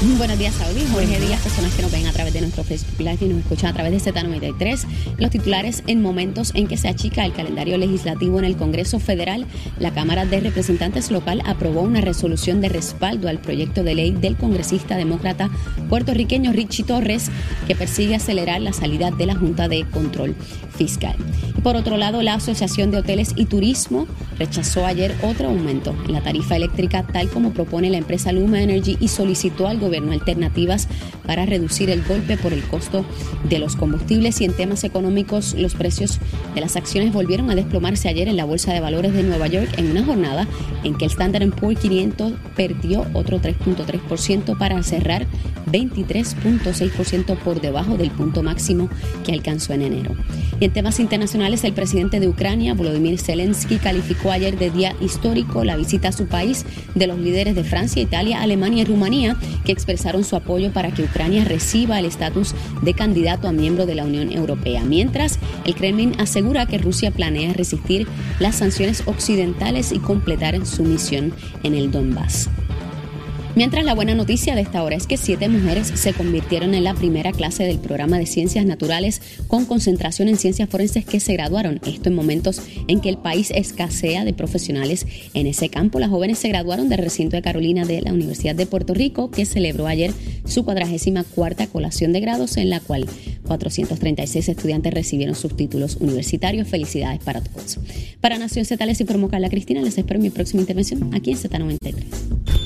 Buenos días, Saudi. Jorge Díaz, personas que nos ven a través de nuestro Facebook Live y nos escuchan a través de Z93. Los titulares en momentos en que se achica el calendario legislativo en el Congreso Federal, la Cámara de Representantes local aprobó una resolución de respaldo al proyecto de ley del congresista demócrata puertorriqueño Richie Torres que persigue acelerar la salida de la Junta de Control Fiscal. Y por otro lado, la Asociación de Hoteles y Turismo rechazó ayer otro aumento en la tarifa eléctrica tal como propone la empresa Luma Energy y solicitó al gobierno alternativas para reducir el golpe por el costo de los combustibles. Y en temas económicos los precios de las acciones volvieron a desplomarse ayer en la Bolsa de Valores de Nueva York en una jornada en que el Standard Poor's 500 perdió otro 3.3% para cerrar 23.6% por debajo del punto máximo que alcanzó en enero. Y en temas internacionales, el presidente de Ucrania, Volodymyr Zelensky, calificó ayer de día histórico la visita a su país de los líderes de Francia, Italia, Alemania y Rumanía, que expresaron su apoyo para que Ucrania reciba el estatus de candidato a miembro de la Unión Europea. Mientras, el Kremlin asegura que Rusia planea resistir las sanciones occidentales y completar su misión en el Donbass. Mientras la buena noticia de esta hora es que siete mujeres se convirtieron en la primera clase del programa de ciencias naturales con concentración en ciencias forenses que se graduaron. Esto en momentos en que el país escasea de profesionales en ese campo. Las jóvenes se graduaron del recinto de Carolina de la Universidad de Puerto Rico, que celebró ayer su cuadragésima cuarta colación de grados, en la cual 436 estudiantes recibieron sus títulos universitarios. Felicidades para todos. Para Nación Z les informó Carla Cristina. Les espero en mi próxima intervención aquí en Z93.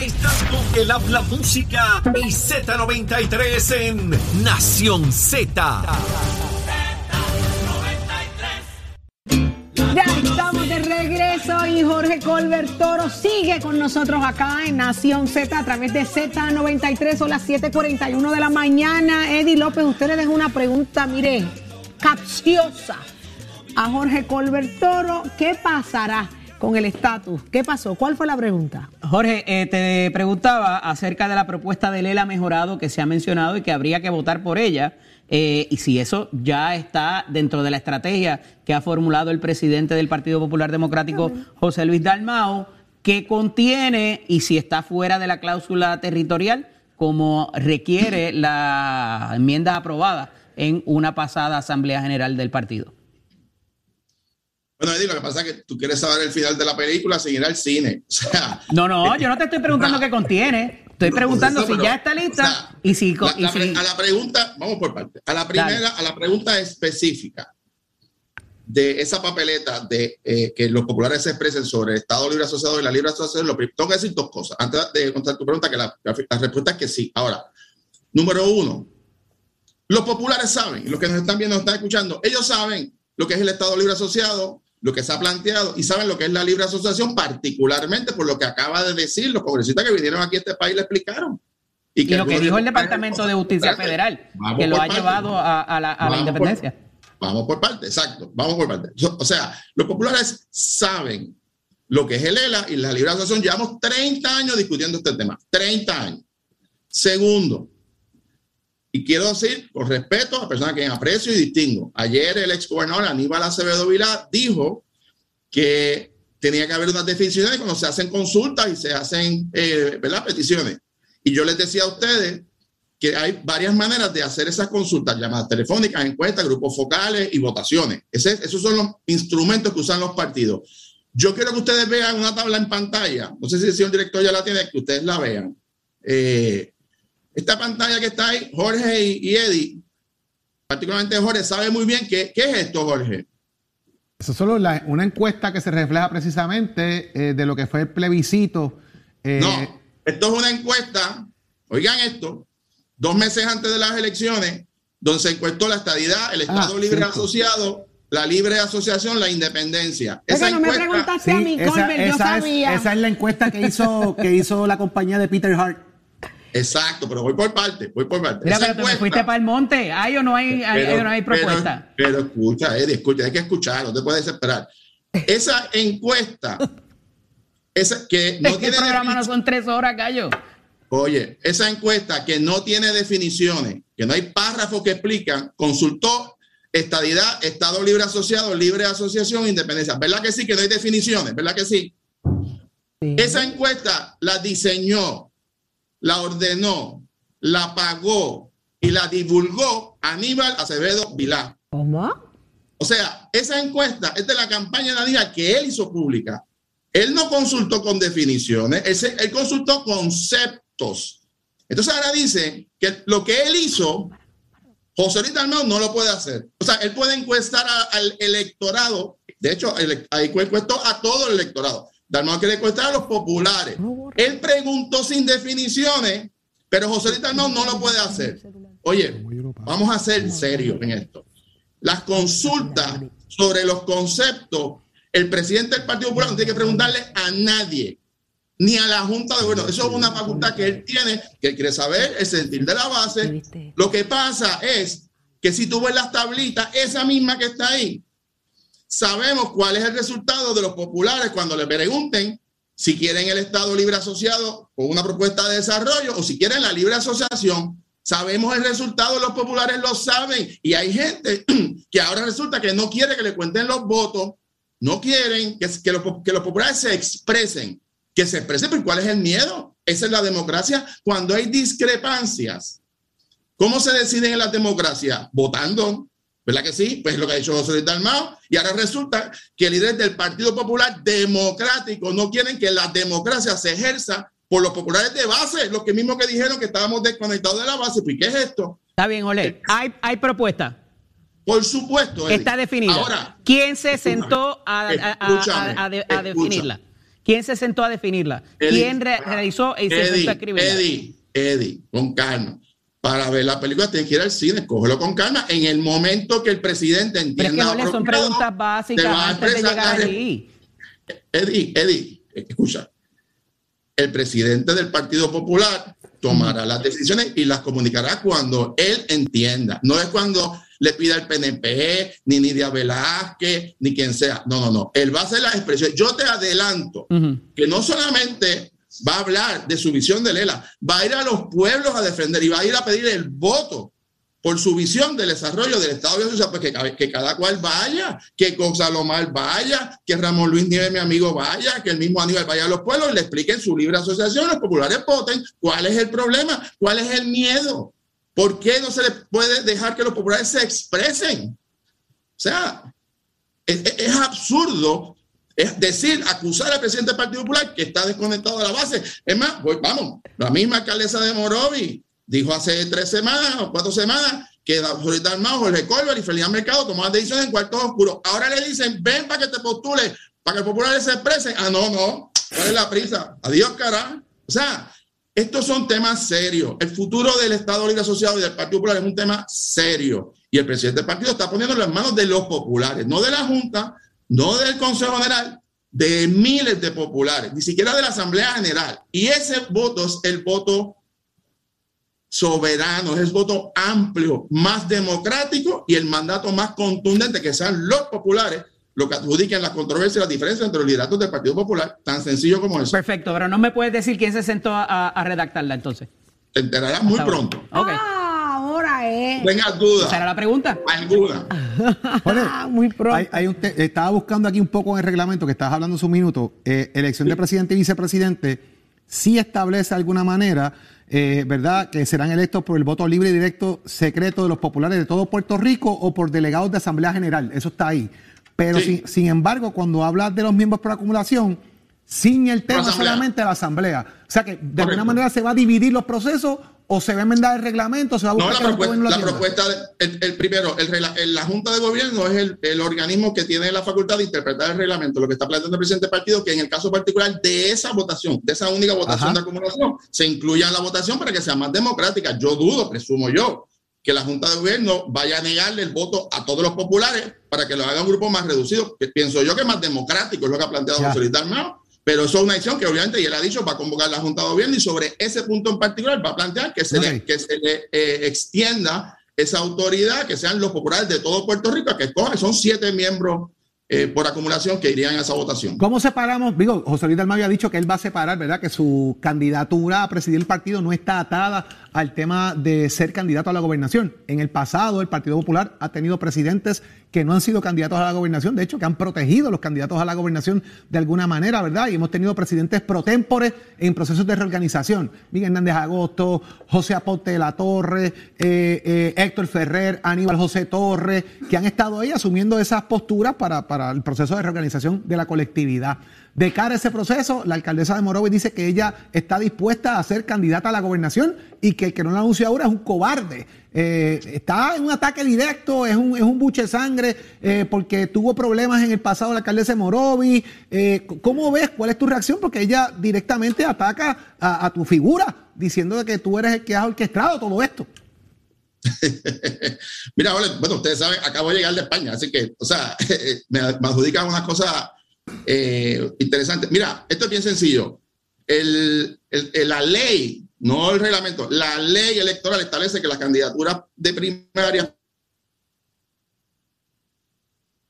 Estás, con el habla música y Z93 en Nación Z. Ya estamos de regreso y Jorge Colbert Toro sigue con nosotros acá en Nación Z a través de Z93 son las 7:41 de la mañana. Eddie López, usted le dejó una pregunta, mire, capciosa a Jorge Colbert Toro. ¿Qué pasará con el estatus? ¿Qué pasó? ¿Cuál fue la pregunta? Jorge, eh, te preguntaba acerca de la propuesta de Lela mejorado que se ha mencionado y que habría que votar por ella. eh, y si eso ya está dentro de la estrategia que ha formulado el presidente del Partido Popular Democrático, José Luis Dalmao, que contiene y si está fuera de la cláusula territorial, como requiere la enmienda aprobada en una pasada Asamblea General del partido. Bueno, Eddie, lo que pasa es que tú quieres saber el final de la película sin ir al cine. O sea, No, no, yo no te estoy preguntando qué contiene. Estoy preguntando Eso, si pero, ya está lista o sea, y si... la- y la si- pre- a la pregunta, vamos por parte. A la primera, a la pregunta específica de esa papeleta de eh, que los populares se expresen sobre el Estado Libre Asociado y la Libre Asociación, lo tengo que decir dos cosas. Antes de contestar tu pregunta, que la, la- respuesta es que sí. Ahora, número uno, los populares saben, los que nos están viendo, nos están escuchando, ellos saben lo que es el Estado Libre Asociado, lo que se ha planteado, y saben lo que es la libre asociación, particularmente por lo que acaba de decir los congresistas que vinieron aquí a este país le explicaron. y lo que dijo el Departamento de Justicia Federal, que lo ha llevado a, a la, a la Vamos por- independencia. Vamos por parte, exacto, vamos por parte. O sea, los populares saben lo que es el ELA y la libre asociación. Llevamos 30 años discutiendo este tema, 30 años. Segundo, y quiero decir con respeto a personas que aprecio y distingo. Ayer el ex gobernador Aníbal Acevedo Vilá dijo que tenía que haber unas definiciones cuando se hacen consultas y se hacen eh, ¿verdad? peticiones. Y yo les decía a ustedes que hay varias maneras de hacer esas consultas, llamadas telefónicas, encuestas, grupos focales y votaciones. Ese- esos son los instrumentos que usan los partidos. Yo quiero que ustedes vean una tabla en pantalla. No sé si el señor director ya la tiene, que ustedes la vean. Eh, esta pantalla que está ahí, Jorge y, y Eddie, particularmente Jorge, sabe muy bien qué, qué es esto, Jorge. Eso es solo la- una encuesta que se refleja precisamente eh, de lo que fue el plebiscito. eh, No, esto es una encuesta, oigan esto, dos meses antes de las elecciones, donde se encuestó la estadidad, el Estado Ah, Libre cierto. Asociado, la libre asociación, la independencia. Es Esa no me encuesta, preguntaste a mí, esa, Colbert, yo es, sabía. esa es la encuesta que hizo, que hizo la compañía de Peter Hart. Exacto, pero voy por parte, voy por parte. Mira, Esa pero te encuesta- fuiste para el monte. ¿Hay o no hay, hay- Pero- o no hay propuesta? Pero, escucha, Eddie, escucha, hay que escuchar, no te puedes desesperar. Esa encuesta esa, que no es que tiene programa no son tres horas, gallo. Oye, esa encuesta que no tiene definiciones, que no hay párrafos que explican, consultó estadidad, Estado libre asociado, libre asociación, independencia. ¿Verdad que sí? Que no hay definiciones, ¿verdad que sí? Esa encuesta la diseñó, la ordenó, la pagó y la divulgó Aníbal Acevedo Vilá. ¿Cómo? O sea, esa encuesta es de la campaña de Aníbal que él hizo pública. Él no consultó con definiciones, él, se- él consultó conceptos. Entonces ahora dice que lo que él hizo, José Luis Dalmau no lo puede hacer. O sea, él puede encuestar a- al electorado. De hecho, ele- ahí encuestó a todo el electorado. Dalmau quiere encuestar a los populares. Él preguntó sin definiciones, pero José Luis Dalmau no lo puede hacer. Oye, vamos a ser serios en esto. Las consultas sobre los conceptos, el presidente del Partido Popular no tiene que preguntarle a nadie, ni a la Junta de Gobierno. Eso es una facultad que él tiene, que él quiere saber el sentir de la base. Lo que pasa es que si tú ves las tablitas, esa misma que está ahí, sabemos cuál es el resultado de los populares cuando le pregunten si quieren el Estado libre asociado con una propuesta de desarrollo o si quieren la libre asociación. Sabemos el resultado, los populares lo saben y hay gente que ahora resulta que no quiere que le cuenten los votos, no quieren que, que, los, que los populares se expresen, que se expresen, pero ¿cuál es el miedo? Esa es la democracia. Cuando hay discrepancias, ¿cómo se deciden en la democracia? Votando. ¿Verdad que sí? Pues es lo que ha dicho José Luis Dalmao. Y ahora resulta que líderes del Partido Popular Democrático no quieren que la democracia se ejerza por los populares de base, los que mismos que dijeron que estábamos desconectados de la base. Pues, ¿qué es esto? Está bien, Ole. Hay, hay propuesta. Por supuesto. Eddie. Está definida. Ahora, ¿quién se sentó a, a- definirla? ¿Quién se sentó a definirla? Eddie, ¿Quién re- realizó y se sentó a escribirla? Eddie, Eddie, con calma. Para ver la película tienes que ir al cine, cógelo con calma. En el momento que el presidente Pero es entienda. que, Ole, son preguntas básicas antes de llegar allí. Eddie, Eddie, escucha. El presidente del Partido Popular tomará las decisiones y las comunicará cuando él entienda. No es cuando le pida el PNP, ni Nidia Velázquez, ni quien sea. No, no, no. Él va a hacer las expresiones. Yo te adelanto que no solamente va a hablar de su visión de Lela, va a ir a los pueblos a defender y va a ir a pedir el voto por su visión del desarrollo del Estado de Social, pues que, ca- que cada cual vaya, que Gonzalomar vaya, que Ramón Luis Nieves, mi amigo, vaya, que el mismo Aníbal vaya a los pueblos y le expliquen su libre asociación, los populares voten, cuál es el problema, cuál es el miedo, por qué no se le puede dejar que los populares se expresen. O sea, es absurdo es decir, acusar al presidente del Partido Popular que está desconectado de la base. Es más, vamos, la misma alcaldesa de Morovi dijo hace tres semanas o cuatro semanas que José Dalmau, Jorge Colbert y Felipe Mercado tomaban decisiones en cuartos oscuros. Ahora le dicen, ven para que te postules, para que los populares se expresen. Ah, no, no, ¿cuál es la prisa? Adiós, cara. O sea, estos son temas serios. El futuro del Estado Libre Asociado y del Partido Popular es un tema serio. Y el presidente del partido está poniéndolo en manos de los populares, no de la Junta, no del Consejo General, de miles de populares, ni siquiera de la Asamblea General. Y ese voto es el voto soberano, es el voto amplio, más democrático y el mandato más contundente que sean los populares lo que adjudiquen las controversias y las diferencias entre los lideratos del Partido Popular, tan sencillo como eso. Perfecto, pero no me puedes decir quién se sentó a, a redactarla entonces. Te enterarás muy pronto. Ok. Ah, ahora es. Dudas. ¿Esa era la pregunta? Alguna. Ah, muy pronto. hay- hay un te- estaba buscando aquí un poco en el reglamento que estabas hablando hace un minuto. Eh, elección de presidente y vicepresidente sí establece de alguna manera, eh, ¿verdad?, que serán electos por el voto libre y directo secreto de los populares de todo Puerto Rico o por delegados de Asamblea General. Eso está ahí. Pero Sí. sin, sin embargo, cuando hablas de los miembros por acumulación, sin el tema solamente de la Asamblea. O sea que de alguna manera se va a dividir los procesos o se va a enmendar el reglamento, se va a No, buscar la que el propuesta, lo la propuesta el, el primero, el, el- la Junta de Gobierno es el, el organismo que tiene la facultad de interpretar el reglamento. Lo que está planteando el presidente del partido, que en el caso particular de esa votación, de esa única votación Ajá. de acumulación, se incluya en la votación para que sea más democrática. Yo dudo, presumo yo, que la Junta de Gobierno vaya a negarle el voto a todos los populares para que lo haga un grupo más reducido. Que pienso yo que es más democrático, es lo que ha planteado. José Luis Dalmau. Pero eso es una decisión que obviamente, y él ha dicho, va a convocar la Junta de Gobierno y sobre ese punto en particular va a plantear que se le, que se le eh, extienda esa autoridad, que sean los populares de todo Puerto Rico, que escojan, son siete miembros eh, por acumulación que irían a esa votación. ¿Cómo separamos? Digo, José Luis Dalmau había dicho que él va a separar, ¿verdad? Que su candidatura a presidir el partido no está atada al tema de ser candidato a la gobernación. En el pasado, el Partido Popular ha tenido presidentes que no han sido candidatos a la gobernación, de hecho, que han protegido a los candidatos a la gobernación de alguna manera, ¿verdad? Y hemos tenido presidentes pro tempore en procesos de reorganización. Miguel Hernández Agosto, José Aponte de la Torre, eh, eh, Héctor Ferrer, Aníbal José Torres, que han estado ahí asumiendo esas posturas para, para el proceso de reorganización de la colectividad. De cara a ese proceso, la alcaldesa de Morovis dice que ella está dispuesta a ser candidata a la gobernación y que el que no la anunció ahora es un cobarde. Eh, está en un ataque directo, es un, es un buche de sangre, eh, porque tuvo problemas en el pasado la alcaldesa de Morovis. Eh, ¿Cómo ves? ¿Cuál es tu reacción? Porque ella directamente ataca a, tu figura, diciendo que tú eres el que has orquestado todo esto. Mira, bueno, ustedes saben, acabo de llegar de España, así que, o sea, me, me adjudican una cosa eh, interesante. Mira, esto es bien sencillo. El, la ley, no el reglamento, la ley electoral establece que las candidaturas de primaria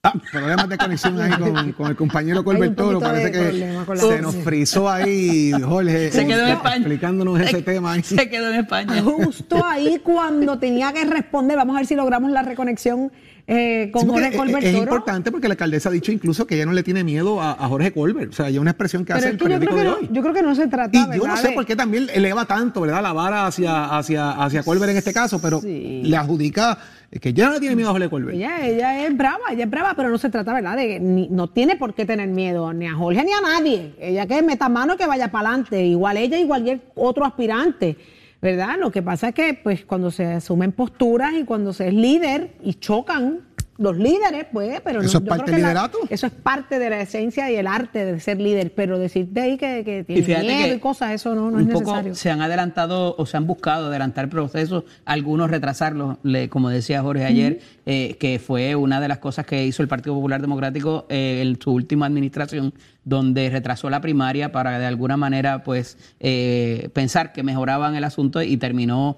Ah, problemas de conexión ahí con, con el compañero Colbertoro. Parece que se nos frizó ahí, Jorge. Se quedó en España. Explicándonos ese tema. Ahí. Se quedó en España. Justo ahí cuando tenía que responder, vamos a ver si logramos la reconexión eh, con Sí, Jorge Colbert es, importante porque la alcaldesa ha dicho incluso que ella no le tiene miedo a, a Jorge Colbert. O sea, ya una expresión que Pero hace el que yo periódico creo que, de no, hoy. yo creo que no se trata, Y yo no sé por qué también eleva tanto, ¿verdad? La vara hacia, hacia, hacia Colbert en este caso, pero le adjudica que ya no le tiene miedo a Jorge Colbert. Ella, ella es brava, ella es brava, pero no se trata, ¿verdad? De, ni- no tiene por qué tener miedo ni a Jorge ni a nadie. Ella que meta mano que vaya para adelante. Igual ella y cualquier otro aspirante, ¿verdad? Lo que pasa es que, pues, cuando se asumen posturas y cuando se es líder y chocan los líderes, pues, pero no- ¿Eso es yo parte creo del la- liderato? eso es parte de la esencia y el arte de ser líder, pero decirte ahí que, que tiene fíjate miedo que y cosas, eso no, no es poco necesario. se han adelantado o se han buscado adelantar procesos, algunos retrasarlos, le- como decía Jorge ayer, eh, que fue una de las cosas que hizo el Partido Popular Democrático eh, en su última administración, donde retrasó la primaria para de alguna manera pues eh, pensar que mejoraban el asunto y terminó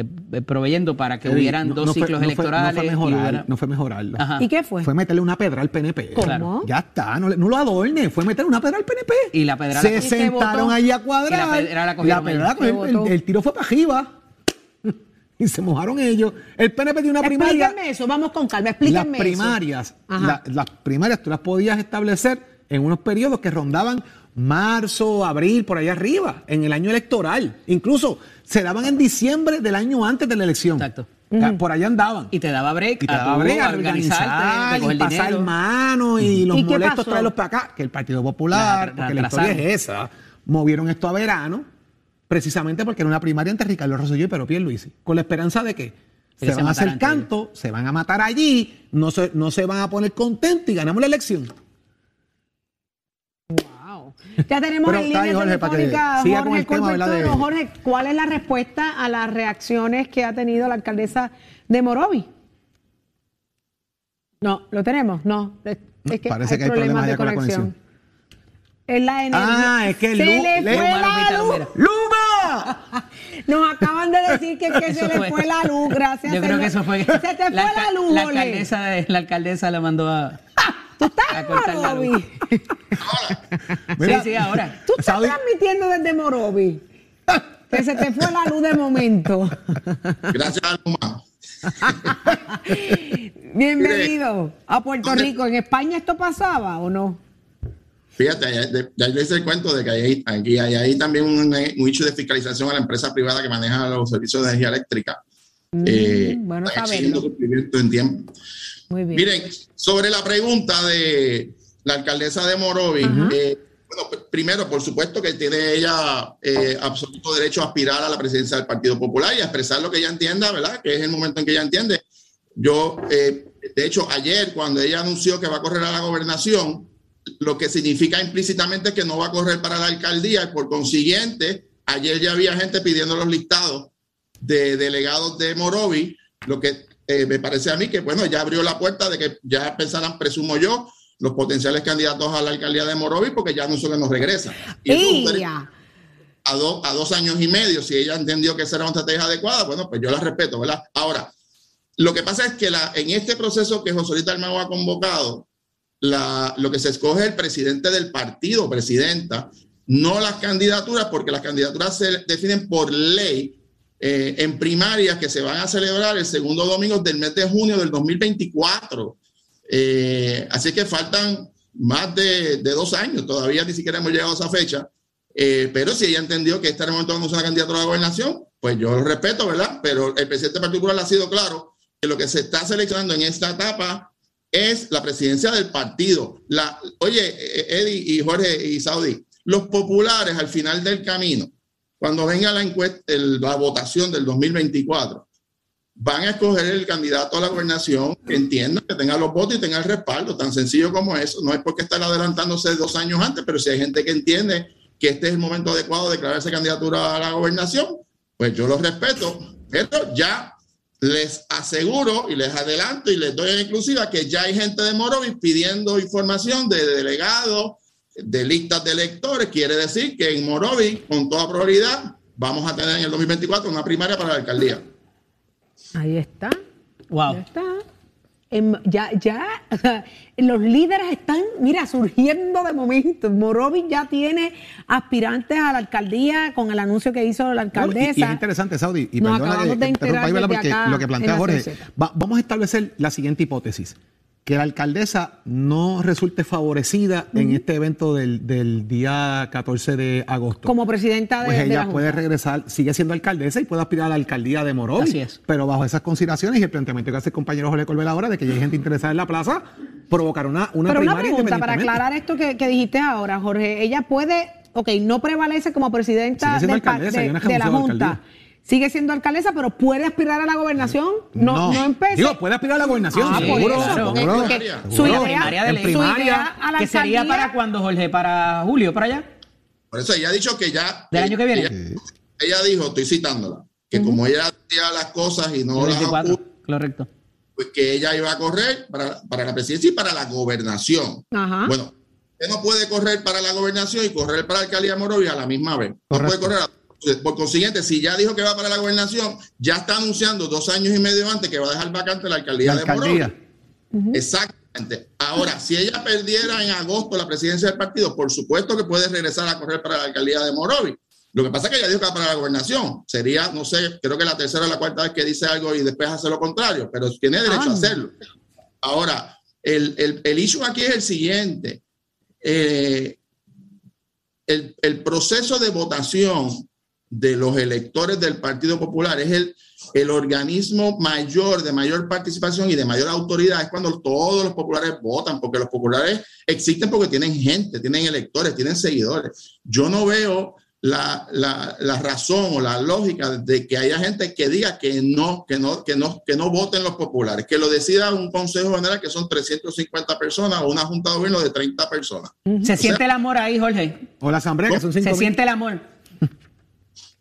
eh, eh, proveyendo para que hubieran no- dos no ciclos fue- electorales. No fue, mejorar, no fue mejorarlo. Ajá. ¿Y qué fue? Fue meterle una pedra al PNP. ¿Cómo? Ya está, no, lo adorne, fue meter una pedra al PNP. Y la pedra Se la- ¿Y qué sentaron ahí a cuadrar. Y la pedra la cogieron pedra la cogieron, ¿Qué el, votó? el tiro fue para arriba. y se mojaron ellos. El PNP dio una primaria. Explíquenme eso, vamos con calma, Las explíquenme eso. primarias, la- las primarias tú las podías establecer en unos periodos que rondaban marzo, abril, por allá arriba, en el año electoral. Incluso se daban en diciembre del año antes de la elección. Exacto. Por allá andaban. Y te daba break, Y te daba brega, a organizarte, organizar, y pasar dinero. mano y los ¿Y molestos traerlos para acá. Que el Partido Popular, La- la porque la historia es esa, movieron esto a verano, precisamente porque era una primaria entre Ricardo Rosselló y Pedro Pierluisi. Con la esperanza de que se se van a hacer canto, se van a matar allí, no se, no se van a poner contentos y ganamos la elección. Wow. Ya tenemos Pero en línea Jorge, para que telefónica con Jorge el tema, de- Jorge, ¿cuál es la respuesta a las reacciones que ha tenido la alcaldesa de Morovi? No, ¿lo tenemos? No. Es, que Parece hay que hay problemas problemas de la conexión. conexión. Es la energía. Ah, es que se Lu- le fue Luma, la luz. ¡Luma! Nos acaban de decir que, que se le fue. la luz, gracias. Yo creo señor. que eso fue. Se te fue la, luz, la Jorge. alcaldesa, de- la alcaldesa le mandó a. ¿Tú estás en. Morovi? Mira, sí, sí, ahora. Tú estás transmitiendo desde Morovi. Que se te fue la luz de momento. Gracias a Luma. Bienvenido a Puerto Rico. ¿En España esto pasaba o no? Fíjate, ya, les hice el cuento de que hay, aquí hay, ahí también un, un hecho de fiscalización a la empresa privada que maneja los servicios de energía eléctrica. Eh, Mm, bueno están saberlo. exigiendo cumplimiento en tiempo. Muy bien. Miren, sobre la pregunta de la alcaldesa de Morovi, eh, bueno, pr- primero, por supuesto que tiene ella eh, absoluto derecho a aspirar a la presidencia del Partido Popular y a expresar lo que ella entienda, ¿verdad? Que es el momento en que ella entiende. Yo, eh, de hecho, ayer cuando ella anunció que va a correr a la gobernación, lo que significa implícitamente que no va a correr para la alcaldía y por consiguiente, ayer ya había gente pidiendo los listados de delegados de Morovi, lo que eh, me parece a mí que, bueno, ya abrió la puerta de que ya pensaran, presumo yo, los potenciales candidatos a la alcaldía de Morovi, porque ya no regresa. Y un derecho ¡Ia! a, do- a dos años y medio, si ella entendió que esa era una estrategia adecuada, bueno, pues yo la respeto, ¿verdad? Ahora, lo que pasa es que la, en este proceso que José Luis Dalmau ha convocado, la, lo que se escoge es el presidente del partido, presidenta, no las candidaturas, porque las candidaturas se definen por ley eh, en primarias que se van a celebrar el segundo domingo del mes de junio del 2024. Eh, así que faltan más de, dos años, todavía ni siquiera hemos llegado a esa fecha. Eh, pero si ella entendió que este era el momento de una candidatura a la gobernación, pues yo lo respeto, ¿verdad? Pero el presidente particular ha sido claro que lo que se está seleccionando en esta etapa es la presidencia del partido. La, oye, Eddie y Jorge y Saudi, los populares al final del camino, cuando venga la encuesta, el, la votación del 2024, van a escoger el candidato a la gobernación que entienda, que tenga los votos y tenga el respaldo, tan sencillo como eso. No es porque estar adelantándose dos años antes, pero si hay gente que entiende que este es el momento adecuado de declararse candidatura a la gobernación, pues yo lo respeto. Pero ya les aseguro y les adelanto y les doy en exclusiva que ya hay gente de Morovis pidiendo información de delegados, de listas de electores. Quiere decir que en Morovis, con toda probabilidad, vamos a tener en el 2024 una primaria para la alcaldía. Ahí está. Wow. Ya está. Em, ya, ya, los líderes están, mira, surgiendo de momento. Morovis ya tiene aspirantes a la alcaldía con el anuncio que hizo la alcaldesa. No, y, y, es interesante, Saudi, y Nos perdona acabamos que de interrumpa, enterar Isabela, desde porque acá lo que plantea Jorge, va- vamos a establecer la siguiente hipótesis, que la alcaldesa no resulte favorecida en este evento del, del día 14 de agosto. Como presidenta de, pues de la ella puede regresar, sigue siendo alcaldesa y puede aspirar a la alcaldía de Morovis. Así es. Pero bajo esas consideraciones y el planteamiento que hace el compañero Jorge Colbel ahora de que ya hay gente interesada en la plaza, provocar una, una Pero una pregunta para aclarar esto que, que dijiste ahora, Jorge. Ella puede, ok, no prevalece como presidenta del de, de la Junta. alcaldía. Sigue siendo alcaldesa, pero puede aspirar a la gobernación. No, no, empecé. Digo, puede aspirar a la gobernación, Ah, por seguro, eso, seguro. porque- porque Seguro. su idea- primaria de En ley. su primaria, idea a la que sería alcaldía- para cuando, Jorge, para julio, para allá. Por eso ella ha dicho que ya. ¿Del año que viene? Ella, ella dijo, estoy citándola, que como ella decía las cosas y no las 24, oculta, correcto. pues que ella iba a correr para, para la presidencia y para la gobernación. Ajá. Bueno, usted no puede correr para la gobernación y correr para la alcaldía de Morovia a la misma vez. No Correcto. puede correr. a- por consiguiente, si ya dijo que va para la gobernación, ya está anunciando dos años y medio antes que va a dejar vacante la alcaldía, La de Morovia. alcaldía. Exactamente. Ahora, si ella perdiera en agosto la presidencia del partido, por supuesto que puede regresar a correr para la alcaldía de Morovi. Lo que pasa es que ella dijo que va para la gobernación. Sería, no sé, creo que la tercera o la cuarta vez que dice algo y después hace lo contrario, pero tiene derecho Ah. a hacerlo. Ahora, el, el, el issue aquí es el siguiente. Eh, el, el proceso de votación de los electores del Partido Popular es el, el organismo mayor, de mayor participación y de mayor autoridad, es cuando todos los populares votan, porque los populares existen porque tienen gente, tienen electores, tienen seguidores. Yo no veo la, la, la razón o la lógica de que haya gente que diga que no, que no, que no, que no voten los populares, que lo decida un consejo general que son 350 personas o una junta de gobierno de 30 personas. Se siente el amor ahí, Jorge. O la asamblea, que son cinco Se mil. siente el amor.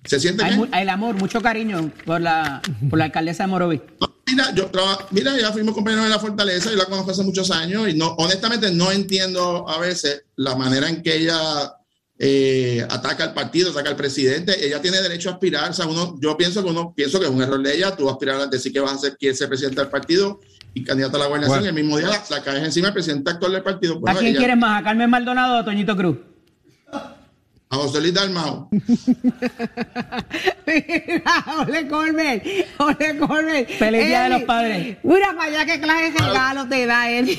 ¿Se siente Hay bien? el amor, mucho cariño por la, por la alcaldesa de Morovi. Mira, yo traba- mira, ya fuimos compañeros en la Fortaleza, yo la conozco hace muchos años y no, honestamente no entiendo a veces la manera en que ella eh, ataca al partido, ataca al presidente. Ella tiene derecho a aspirar. O sea, uno, yo pienso que uno pienso que es un error de ella. Tú aspirar a decir que vas a ser quien ser presidente del partido y candidato a la gobernación. Bueno. Y el mismo día la, la caes encima del presidente actual del partido. ¿A quién ella- quieres más? ¿A Carmen Maldonado o a Toñito Cruz? A José Luis Dalmau. Mira, Ole Colbert, Ole Colbert. Feliz Día de los Padres. Mira para allá qué clase de regalo te da él.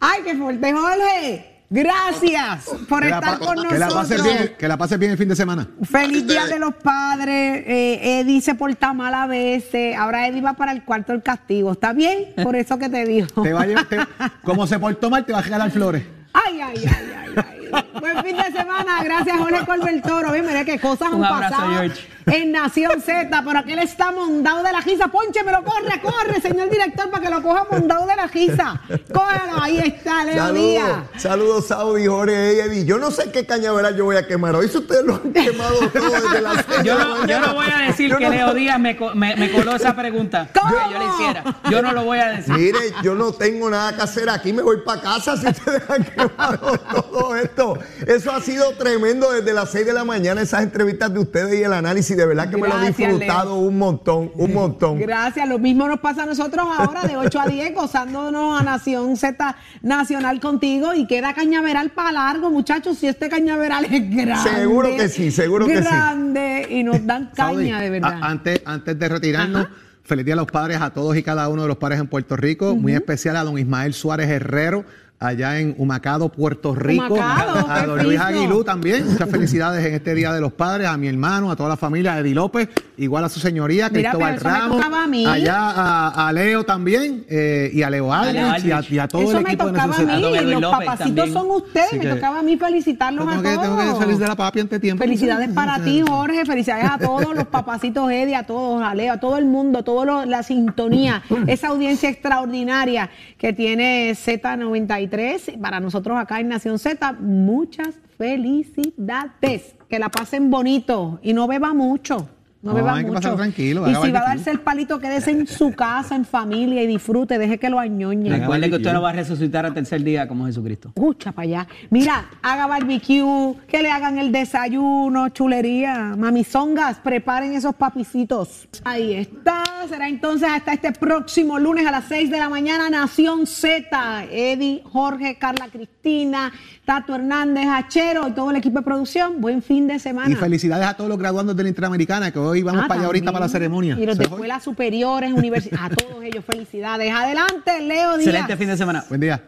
Ay, qué fuerte, Jorge. Gracias por Que estar con que la pases nosotros. bien, que la pases bien el fin de semana. Feliz Día de los Padres. Eh, Eddie se porta mal a veces. Ahora Eddie va para el cuarto del castigo. ¿Está bien? Por eso que te dijo. Te va a llevar- te- como se portó mal, te va a regalar flores. Ay, ay, ay, ay, ay. Buen fin de semana. Gracias, Jorge Colbert Toro. Bien, mira qué cosas han Un abrazo, pasado George. En Nación Z. Pero aquel está mondado de la risa. Ponche, pero corre, corre, señor director, para que lo coja mondado de la risa. Cógelo, ahí está, Leo Díaz. Saludos, Saudi, Jorge y Eddie. Yo no sé qué cañaveral yo voy a quemar. Hoy si ustedes lo han quemado todo desde de Yo la no, yo no voy a decir Yo que no- Leo Díaz me, me coló esa pregunta. ¿Cómo? Que yo le hiciera. Yo no lo voy a decir. Mire, yo no tengo nada que hacer aquí, me voy para casa si ustedes han quemado todo esto. Eso ha sido tremendo desde las 6 de la mañana, esas entrevistas de ustedes y el análisis. De verdad que me lo he disfrutado un montón, un montón. Gracias, lo mismo nos pasa a nosotros ahora de 8 a 10, gozándonos a Nación Z Nacional contigo y queda cañaveral para largo, muchachos, si este cañaveral es grande. Seguro que sí, seguro que sí. Grande y nos dan caña Saudi, de verdad. a- antes, antes de retirarnos, Ajá. feliz día a los padres, a todos y cada uno de los padres en Puerto Rico. Muy especial a don Ismael Suárez Herrero, allá en Humacado, Puerto Rico. Humacado, a don Luis. Aguilú también. Muchas felicidades en este Día de los Padres, a mi hermano, a toda la familia, a Eddie López, igual a su señoría, Mira, Cristóbal eso me Ramos. tocaba a mí. Allá a, a Leo también, eh, y a Leo Aldrich, y a, y a todo Eso el me equipo de tocaba a Nación mí, Z. A Edwin los López papacitos también. son ustedes, me tocaba a mí felicitarlos Tengo a que, todos. tengo que salir de la papi ante tiempo. Felicidades para ti, Jorge. Felicidades a todos los papacitos Eddie, a todos, a Leo, a todo el mundo, a toda la sintonía, esa audiencia extraordinaria que tiene Z93 para nosotros acá en Nación Z. Muchas felicidades. Que la pasen bonito y no beba mucho. No, No, beba hay que mucho. pasar tranquilo, y si va a darse el palito, quédese en su casa, en familia y disfrute. Deje que lo añoñe. Recuerde que usted no va a resucitar al tercer día como Jesucristo. Escucha para allá. Mira, haga barbecue, que le hagan el desayuno, chulería. Mamizongas, preparen esos papicitos. Ahí está. Será entonces hasta este próximo lunes a las 6 de la mañana, Nación Z. Eddie, Jorge, Carla Cristina, Tato Hernández, Hachero y todo el equipo de producción. Buen fin de semana. Y felicidades a todos los graduandos de la Interamericana, que hoy vamos Ah, para allá ahorita para la ceremonia. Y los de escuelas superiores, universidades. A todos ellos, felicidades. Adelante, Leo Díaz. Excelente fin de semana. Buen día.